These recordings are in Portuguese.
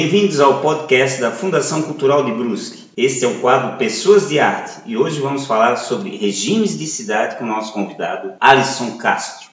Bem-vindos ao podcast da Fundação Cultural de Brusque. Este é o quadro Pessoas de Arte e hoje vamos falar sobre regimes de cidade com o nosso convidado, Alisson Castro.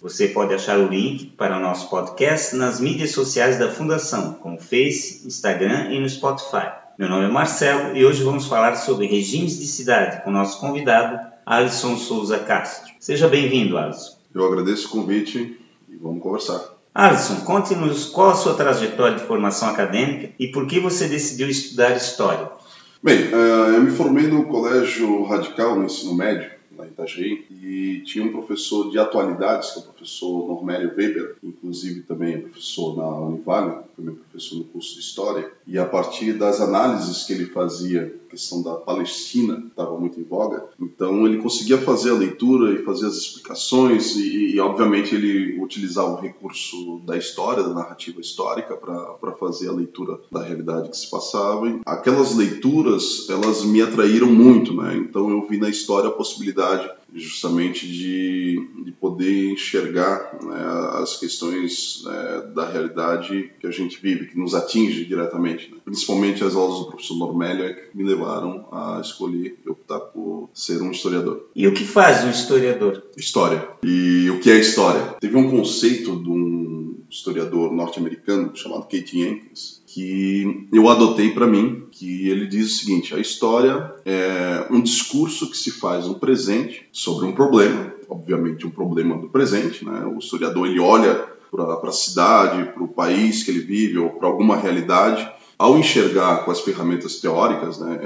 Você pode achar o link para o nosso podcast nas mídias sociais da Fundação, como Face, Instagram e no Spotify. Meu nome é Marcelo e hoje vamos falar sobre regimes de cidade com o nosso convidado, Alisson Souza Castro. Seja bem-vindo, Alisson. Eu agradeço o convite e vamos conversar. Alisson, conte-nos qual a sua trajetória de formação acadêmica e por que você decidiu estudar História. Bem, eh, eu me formei no Colégio Radical, no ensino médio, em Itajaí, e tinha um professor de atualidades, que é o professor Normélio Weber, inclusive também é professor na Univale, foi meu professor no curso de História, e a partir das análises que ele fazia, a questão da Palestina estava muito em voga, então ele conseguia fazer a leitura e fazer as explicações, e, e obviamente ele utilizava o recurso da história, da narrativa histórica, para fazer a leitura da realidade que se passava. E aquelas leituras, elas me atraíram muito, né? então eu vi na história a possibilidade justamente de, de poder enxergar né, as questões né, da realidade que a gente vive, que nos atinge diretamente. Né? Principalmente as aulas do professor Normélia que me levaram a escolher e optar por ser um historiador. E o que faz um historiador? História. E o que é história? Teve um conceito de um historiador norte-americano chamado Kate Jenkins, que eu adotei para mim, que ele diz o seguinte: a história é um discurso que se faz no presente sobre um problema, obviamente um problema do presente, né? O historiador ele olha para a cidade, para o país que ele vive ou para alguma realidade ao enxergar com as ferramentas teóricas né,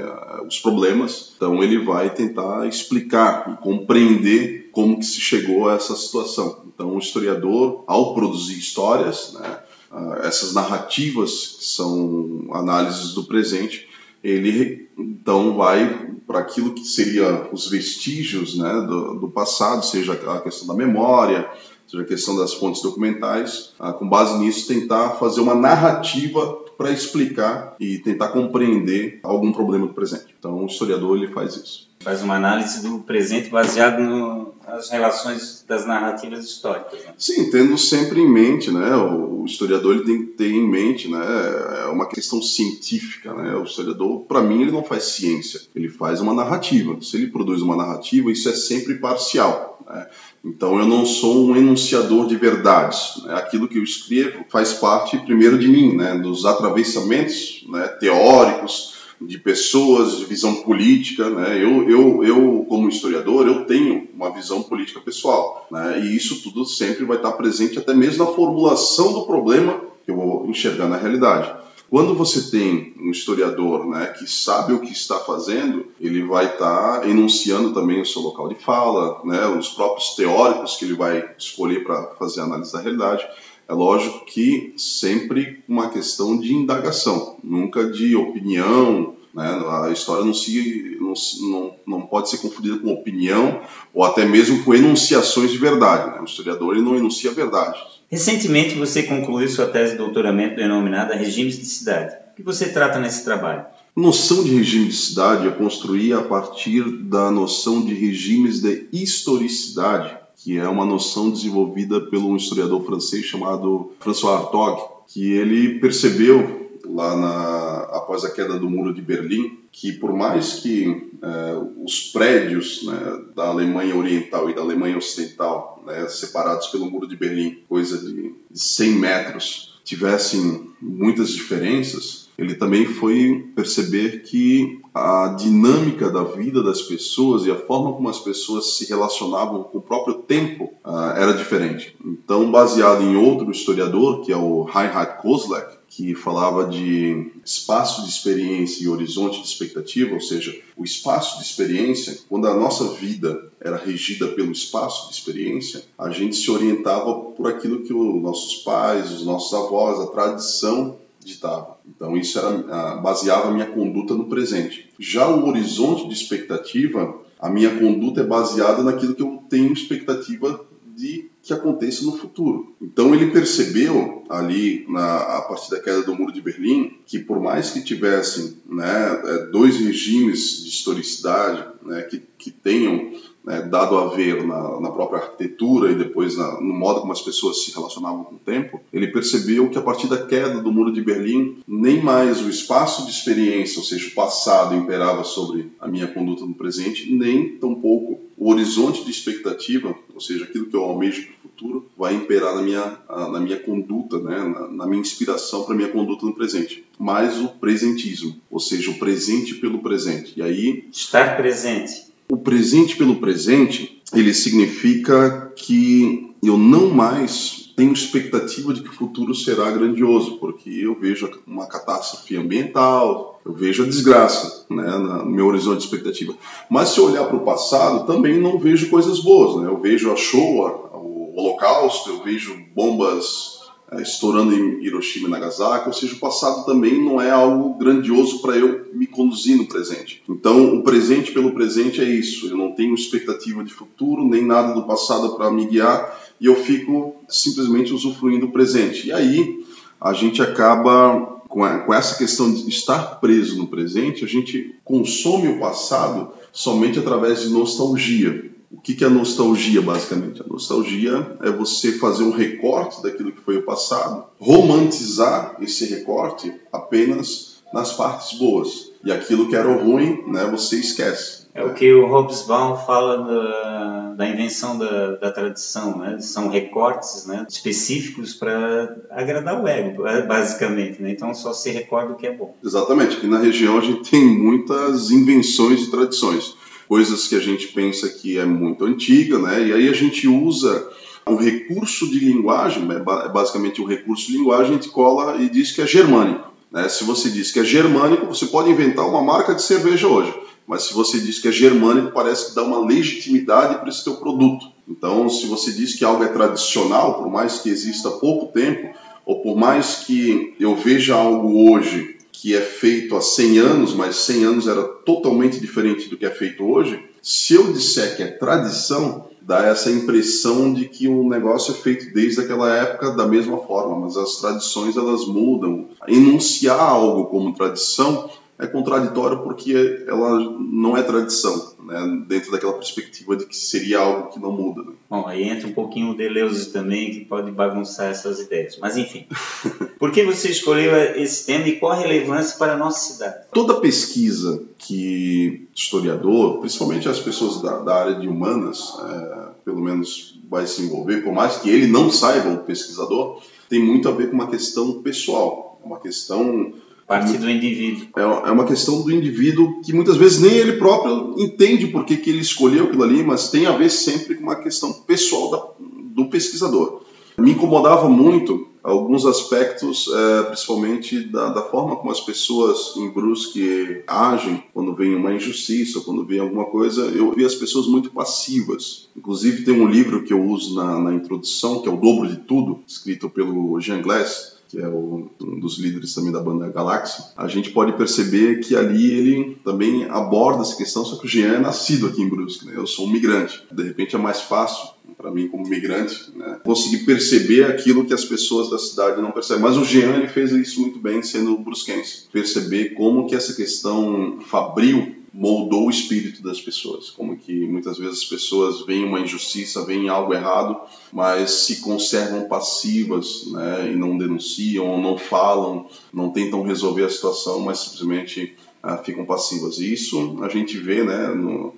os problemas, então ele vai tentar explicar e compreender como que se chegou a essa situação. Então o historiador, ao produzir histórias, né, ah, essas narrativas que são análises do presente, ele então vai para aquilo que seria os vestígios né, do, do, passado, seja a questão da memória, seja a questão das fontes documentais, ah, com base nisso tentar fazer uma narrativa para explicar e tentar compreender algum problema do presente. Então, o historiador ele faz isso. Faz uma análise do presente baseado no, nas relações das narrativas históricas. Né? Sim, tendo sempre em mente, né? O historiador ele tem que ter em mente, né? É uma questão científica, né? O historiador, para mim, ele não faz ciência, ele faz uma narrativa. Se ele produz uma narrativa, isso é sempre parcial. Né? Então eu não sou um enunciador de verdades. Né? Aquilo que eu escrevo faz parte primeiro de mim, né? Dos atravessamentos né? teóricos de pessoas, de visão política, né? Eu, eu, eu como historiador, eu tenho uma visão política pessoal, né? E isso tudo sempre vai estar presente até mesmo na formulação do problema que eu vou enxergar na realidade. Quando você tem um historiador né, que sabe o que está fazendo, ele vai estar tá enunciando também o seu local de fala, né, os próprios teóricos que ele vai escolher para fazer a análise da realidade. É lógico que sempre uma questão de indagação, nunca de opinião. Né? A história não, se, não, não, não pode ser confundida com opinião ou até mesmo com enunciações de verdade. Né? O historiador ele não enuncia a verdade. Recentemente você concluiu sua tese de doutoramento denominada Regimes de Cidade. O que você trata nesse trabalho? Noção de regime de cidade é construir a partir da noção de regimes de historicidade, que é uma noção desenvolvida pelo um historiador francês chamado François Hartog, que ele percebeu lá na, após a queda do muro de Berlim que por mais que é, os prédios né, da Alemanha Oriental e da Alemanha Ocidental, né, separados pelo muro de Berlim, coisa de 100 metros, tivessem muitas diferenças, ele também foi perceber que a dinâmica da vida das pessoas e a forma como as pessoas se relacionavam com o próprio tempo uh, era diferente. Então, baseado em outro historiador, que é o Reinhard Kozlek, que falava de espaço de experiência e horizonte de expectativa, ou seja, o espaço de experiência, quando a nossa vida era regida pelo espaço de experiência, a gente se orientava por aquilo que os nossos pais, os nossos avós, a tradição ditava. Então isso era ah, baseava a minha conduta no presente. Já o horizonte de expectativa, a minha conduta é baseada naquilo que eu tenho expectativa de que aconteça no futuro. Então ele percebeu ali na, a partir da queda do muro de Berlim que por mais que tivessem né, é, dois regimes de historicidade né, que, que tenham né, dado a ver na, na, própria arquitetura e depois na, no modo como as pessoas se relacionavam com o tempo, ele percebeu que a partir da queda do Muro de Berlim, nem mais o espaço de experiência, ou seja, o passado, imperava sobre a minha conduta no presente, nem tampouco o horizonte de expectativa, ou seja, aquilo que eu almejo para o futuro, vai imperar na minha, na minha conduta, né, na, na minha inspiração para a minha conduta no presente. Mas o presentismo, ou seja, o presente pelo presente. E aí. Estar presente o presente pelo presente, ele significa que eu não mais tenho expectativa de que o futuro será grandioso, porque eu vejo uma catástrofe ambiental, eu vejo a desgraça né, no meu horizonte de expectativa. Mas se eu olhar para o passado, também não vejo coisas boas. Né? Eu vejo a Shoah, o Holocausto, eu vejo bombas é, estourando em Hiroshima e Nagasaki, ou seja, o passado também não é algo grandioso para eu me conduzir no presente. Então, o presente pelo presente é isso. Eu não tenho expectativa de futuro, nem nada do passado para me guiar, e eu fico simplesmente usufruindo do presente. E aí, a gente acaba com, essa questão de estar preso no presente, a gente consome o passado somente através de nostalgia. O que é a nostalgia, basicamente? A nostalgia é você fazer um recorte daquilo que foi o passado, romantizar esse recorte apenas nas partes boas. E aquilo que era ruim, né, você esquece. É o que o Hobsbawm fala da, da invenção da, da tradição, né? São recortes né, específicos para agradar o ego, basicamente, né? Então só se recorda o que é bom. Exatamente. Aqui na região a gente tem muitas invenções e tradições coisas que a gente pensa que é muito antiga, né? E aí a gente usa um recurso de linguagem, é basicamente um recurso de linguagem, a gente cola e diz que é germânico. Né? Se você diz que é germânico, você pode inventar uma marca de cerveja hoje, mas se você diz que é germânico, parece que dá uma legitimidade para esse teu produto. Então, se você diz que algo é tradicional, por mais que exista pouco tempo, ou por mais que eu veja algo hoje que é feito há 100 anos, mas 100 anos era totalmente diferente do que é feito hoje, se eu disser que é tradição, dá essa impressão de que o negócio é feito desde aquela época da mesma forma, mas as tradições elas mudam. Enunciar algo como tradição é contraditório porque ela não é tradição, né? dentro daquela perspectiva de que seria algo que não muda. Né? Bom, aí entra um pouquinho o Deleuze também, que pode bagunçar essas ideias. Mas enfim, por que você escolheu esse tema e qual a relevância para a nossa cidade? Toda pesquisa que historiador, principalmente as pessoas da, da área de humanas, é, pelo menos vai se envolver, por mais que ele não saiba, o pesquisador, tem muito a ver com uma questão pessoal, uma questão Parte do indivíduo. É, é uma questão do indivíduo que muitas vezes nem ele próprio entende por que, que ele escolheu aquilo ali, mas tem a ver sempre com uma questão pessoal da, do pesquisador. Me incomodava muito alguns aspectos, é, principalmente da, da, forma como as pessoas em Brusque agem quando vem uma injustiça, quando vem alguma coisa. Eu vi as pessoas muito passivas. Inclusive, tem um livro que eu uso na, na introdução, que é O Dobro de Tudo, escrito pelo Jean Glass, que é um dos líderes também da banda Galáxia, a gente pode perceber que ali ele também aborda essa questão, só que o Jean é nascido aqui em Brusque, né? eu sou um migrante. De repente é mais fácil para mim como migrante, né? conseguir perceber aquilo que as pessoas da cidade não percebem. Mas o Jean ele fez isso muito bem sendo brusquense, perceber como que essa questão fabril moldou o espírito das pessoas. Como que muitas vezes as pessoas veem uma injustiça, veem algo errado, mas se conservam passivas né, e não denunciam, não falam, não tentam resolver a situação, mas simplesmente ah, ficam passivas. E isso a gente vê né, no,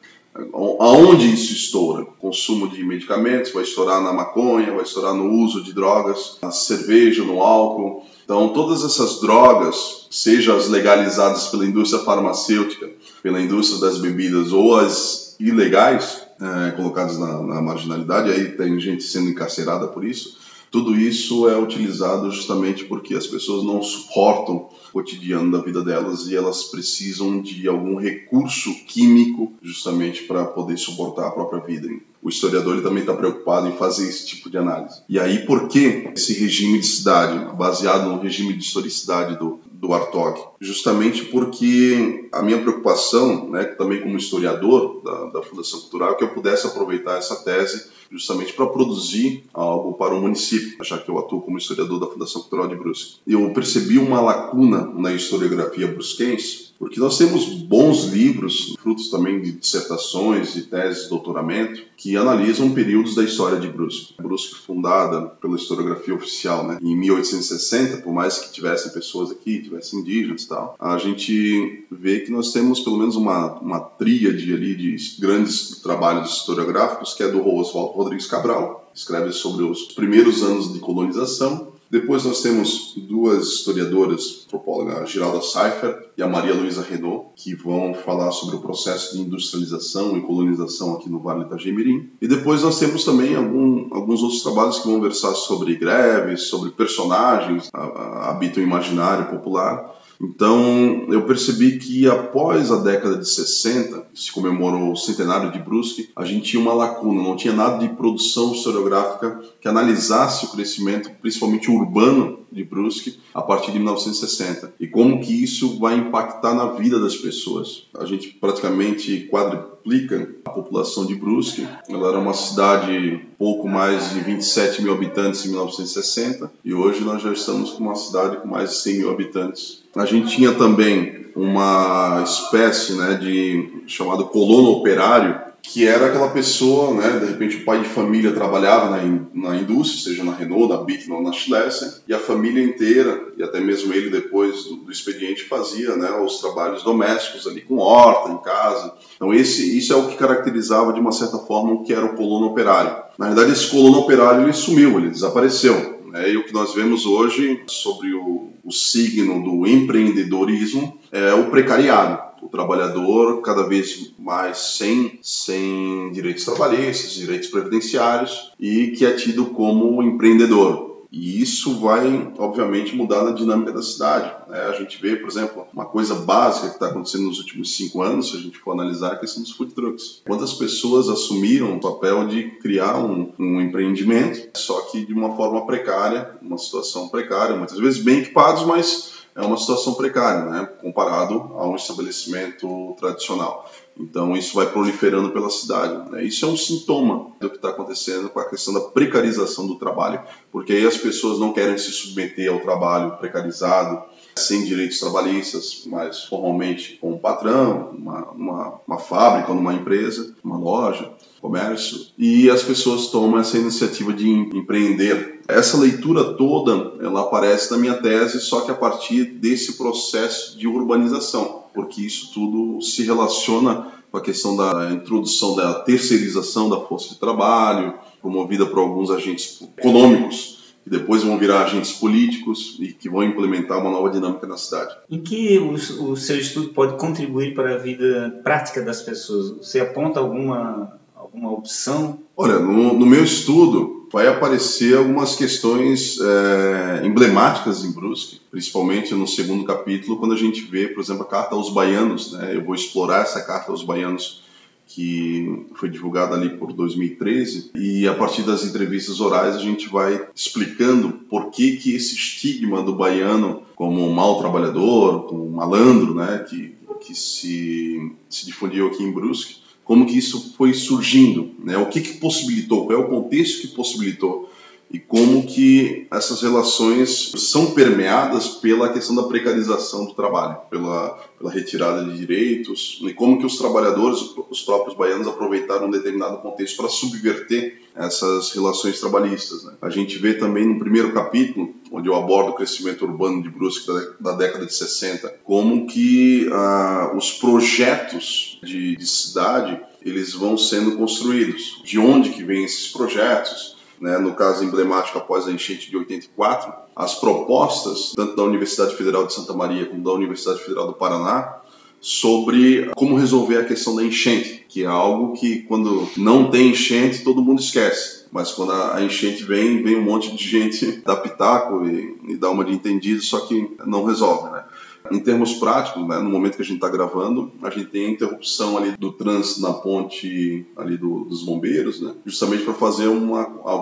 aonde isso estoura? Consumo de medicamentos, vai estourar na maconha, vai estourar no uso de drogas, na cerveja, no álcool. Então, todas essas drogas, seja as legalizadas pela indústria farmacêutica, pela indústria das bebidas ou as ilegais, é, colocadas na, na marginalidade, aí tem gente sendo encarcerada por isso, tudo isso é utilizado justamente porque as pessoas não suportam o cotidiano da vida delas e elas precisam de algum recurso químico justamente para poder suportar a própria vida. O historiador ele também está preocupado em fazer esse tipo de análise. E aí, por que esse regime de cidade, baseado no regime de historicidade do, do Artog, justamente porque a minha preocupação, né, também como historiador da, da Fundação Cultural, é que eu pudesse aproveitar essa tese justamente para produzir algo para o município, já que eu atuo como historiador da Fundação Cultural de Brusque. Eu percebi uma lacuna na historiografia brusquense, porque nós temos bons livros, frutos também de dissertações e teses de doutoramento, que analisam períodos da história de Brusque. Brusque fundada pela historiografia oficial né, em 1860, por mais que tivessem pessoas aqui, tivessem indígenas e tal, a gente vê que nós temos pelo menos uma, uma tríade ali de grandes trabalhos historiográficos, que é do Oswaldo Rodrigues Cabral, escreve sobre os primeiros anos de colonização, depois nós temos duas historiadoras, a antropóloga Giralda Seifer e a Maria Luísa Renault, que vão falar sobre o processo de industrialização e colonização aqui no Vale do Itajaimirim. E depois nós temos também algum, alguns outros trabalhos que vão versar sobre greves, sobre personagens, habitam o imaginário popular. Então, eu percebi que após a década de 60, que se comemorou o centenário de Brusque, a gente tinha uma lacuna, não tinha nada de produção historiográfica que analisasse o crescimento, principalmente urbano, de Brusque a partir de 1960 e como que isso vai impactar na vida das pessoas. A gente praticamente quadruplica a população de Brusque. Ela era uma cidade pouco mais de 27 mil habitantes em 1960 e hoje nós já estamos com uma cidade com mais de 100 mil habitantes. A gente tinha também uma espécie né, de chamado colono operário que era aquela pessoa, né, de repente o pai de família trabalhava na, in, na indústria, seja na Renault, na Bic ou na Schlesser, e a família inteira, e até mesmo ele depois do, do, expediente fazia né, os trabalhos domésticos ali com horta em casa. Então esse, isso é o que caracterizava de uma certa forma o que era o colono operário. Na verdade esse colono operário ele sumiu, ele desapareceu. Né, e o que nós vemos hoje sobre o, o signo do empreendedorismo é o precariado o trabalhador cada vez mais sem, sem direitos trabalhistas, direitos previdenciários e que é tido como empreendedor. E isso vai, obviamente, mudar na dinâmica da cidade. Né? A gente vê, por exemplo, uma coisa básica que está acontecendo nos últimos cinco anos, se a gente for analisar, é a questão dos food trucks. Quantas pessoas assumiram o papel de criar um, um empreendimento, só que de uma forma precária, uma situação precária, muitas vezes bem equipados, mas é uma situação precária, né, comparado a um estabelecimento tradicional. Então isso vai proliferando pela cidade. Né? Isso é um sintoma do que está acontecendo com a questão da precarização do trabalho, porque aí as pessoas não querem se submeter ao trabalho precarizado, sem direitos trabalhistas, mas formalmente com um patrão, uma, uma, uma fábrica, numa empresa, uma loja, comércio, e as pessoas tomam essa iniciativa de empreender. Essa leitura toda, ela aparece na minha tese, só que a partir desse processo de urbanização, porque isso tudo se relaciona com a questão da introdução da terceirização da força de trabalho, promovida por alguns agentes econômicos que depois vão virar agentes políticos e que vão implementar uma nova dinâmica na cidade. Em que o, o seu estudo pode contribuir para a vida prática das pessoas? Você aponta alguma, alguma opção? Olha, no, no meu estudo vai aparecer algumas questões é, emblemáticas em Brusque, principalmente no segundo capítulo, quando a gente vê, por exemplo, a Carta aos Baianos. Né? Eu vou explorar essa Carta aos Baianos que foi divulgada ali por 2013 e a partir das entrevistas orais a gente vai explicando por que que esse estigma do baiano como mau trabalhador, como malandro, né, que que se se difundiu aqui em Brusque, como que isso foi surgindo, né? O que que possibilitou? Qual é o contexto que possibilitou e como que essas relações são permeadas pela questão da precarização do trabalho, pela, pela retirada de direitos, e como que os trabalhadores, os próprios baianos, aproveitaram um determinado contexto para subverter essas relações trabalhistas. Né? A gente vê também no primeiro capítulo, onde eu abordo o crescimento urbano de Brusque da, da década de 60, como que ah, os projetos de, de cidade eles vão sendo construídos. De onde que vêm esses projetos? Né, no caso emblemático após a enchente de 84, as propostas, tanto da Universidade Federal de Santa Maria como da Universidade Federal do Paraná, sobre como resolver a questão da enchente, que é algo que quando não tem enchente todo mundo esquece. Mas quando a enchente vem, vem um monte de gente dar pitaco e, e dar uma de entendido, só que não resolve, né? Em termos práticos, né, no momento que a gente está gravando, a gente tem a interrupção ali do trânsito na ponte ali do, dos bombeiros, né, justamente para fazer um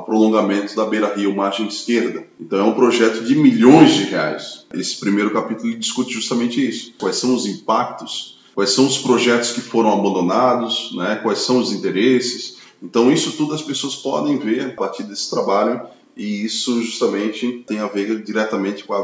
prolongamento da beira-rio margem esquerda. Então é um projeto de milhões de reais. Esse primeiro capítulo discute justamente isso. Quais são os impactos, quais são os projetos que foram abandonados, né, quais são os interesses. Então isso tudo as pessoas podem ver a partir desse trabalho e isso justamente tem a ver diretamente com a,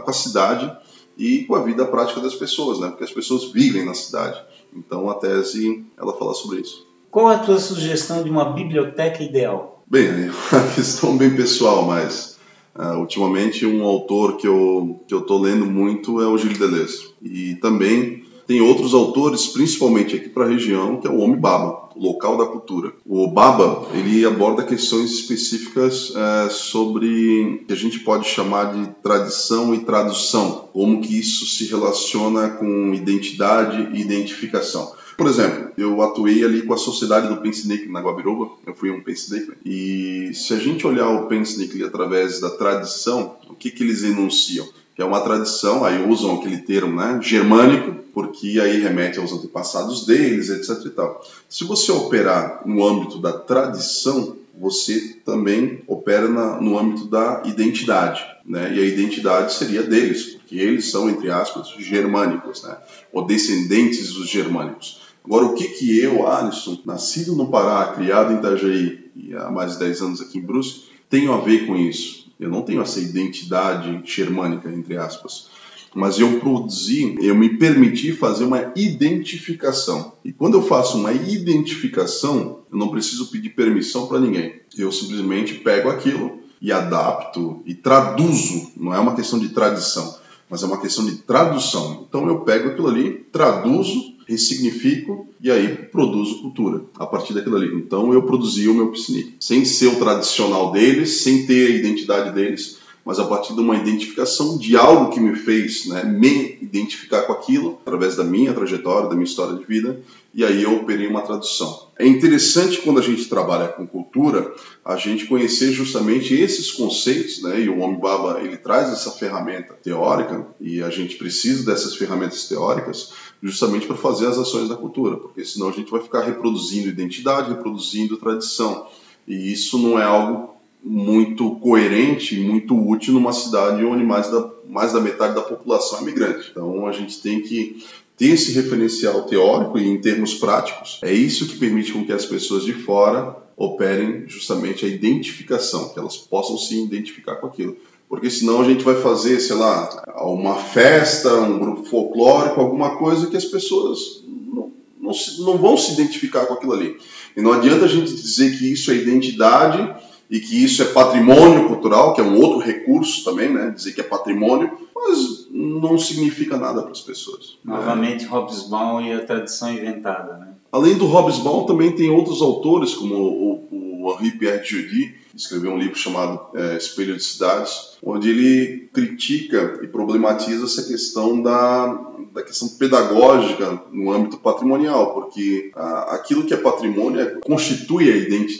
com a cidade e com a vida prática das pessoas, né? Porque as pessoas vivem na cidade. Então a tese ela fala sobre isso. Qual a tua sugestão de uma biblioteca ideal? Bem, é uma questão bem pessoal, mas uh, ultimamente um autor que eu que eu tô lendo muito é o Gilles Deleuze e também tem outros autores, principalmente aqui para a região, que é o Homem Baba, o local da cultura. O Baba ele aborda questões específicas é, sobre que a gente pode chamar de tradição e tradução, como que isso se relaciona com identidade e identificação. Por exemplo, eu atuei ali com a Sociedade do Pensnick na Guabiroba, eu fui um Pensnick, e se a gente olhar o Pensnick através da tradição, o que, que eles enunciam? Que é uma tradição, aí usam aquele termo, né, germânico, porque aí remete aos antepassados deles, etc. E tal. Se você operar no âmbito da tradição, você também opera na, no âmbito da identidade, né? E a identidade seria deles, porque eles são, entre aspas, germânicos, né? Ou descendentes dos germânicos. Agora, o que que eu, Alisson, nascido no Pará, criado em Itajaí e há mais de 10 anos aqui em Brusque, tenho a ver com isso? Eu não tenho essa identidade germânica, entre aspas mas eu produzi, eu me permiti fazer uma identificação. E quando eu faço uma identificação, eu não preciso pedir permissão para ninguém. Eu simplesmente pego aquilo e adapto e traduzo. Não é uma questão de tradição, mas é uma questão de tradução. Então eu pego aquilo ali, traduzo, ressignifico e aí produzo cultura a partir daquilo ali. Então eu produzi o meu piscinic, sem ser o tradicional deles, sem ter a identidade deles, mas a partir de uma identificação de algo que me fez né, me identificar com aquilo, através da minha trajetória, da minha história de vida, e aí eu operei uma tradução. É interessante quando a gente trabalha com cultura, a gente conhecer justamente esses conceitos, né? E o Homem Baba ele traz essa ferramenta teórica e a gente precisa dessas ferramentas teóricas justamente para fazer as ações da cultura, porque senão a gente vai ficar reproduzindo identidade, reproduzindo tradição. E isso não é algo muito coerente muito útil numa cidade onde mais da, mais da metade da população é migrante. Então a gente tem que ter esse referencial teórico e em termos práticos, é isso que permite com que as pessoas de fora operem justamente a identificação, que elas possam se identificar com aquilo. Porque senão a gente vai fazer, sei lá, uma festa, um grupo folclórico, alguma coisa que as pessoas não, não, se, não vão se identificar com aquilo ali. E não adianta a gente dizer que isso é identidade e que isso é patrimônio cultural, que é um outro recurso também, né? Dizer que é patrimônio, mas não significa nada para as pessoas. Né? Novamente, né? Hobsbawm e a tradição inventada, né? Além do Hobsbawm, também tem outros autores, como o, o Henri Pierre Judy, escreveu um livro chamado é, Espelho de Cidades, onde ele critica e problematiza essa questão da, da questão pedagógica no âmbito patrimonial, porque ah, aquilo que é patrimônio é, constitui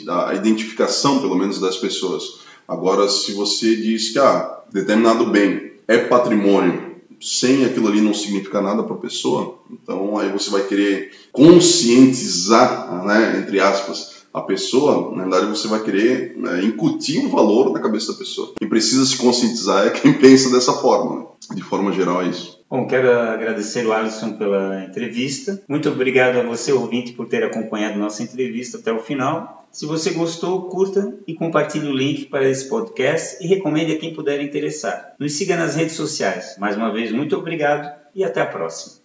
a, a identificação, pelo menos, das pessoas. Agora, se você diz que ah, determinado bem é patrimônio sem aquilo ali não significar nada para a pessoa, então aí você vai querer conscientizar, né, entre aspas, a pessoa, na verdade você vai querer né, incutir um valor na cabeça da pessoa. Quem precisa se conscientizar é quem pensa dessa forma. Né? De forma geral é isso. Bom, quero agradecer o Alisson pela entrevista. Muito obrigado a você, ouvinte, por ter acompanhado nossa entrevista até o final. Se você gostou, curta e compartilhe o link para esse podcast e recomende a quem puder interessar. Nos siga nas redes sociais. Mais uma vez, muito obrigado e até a próxima.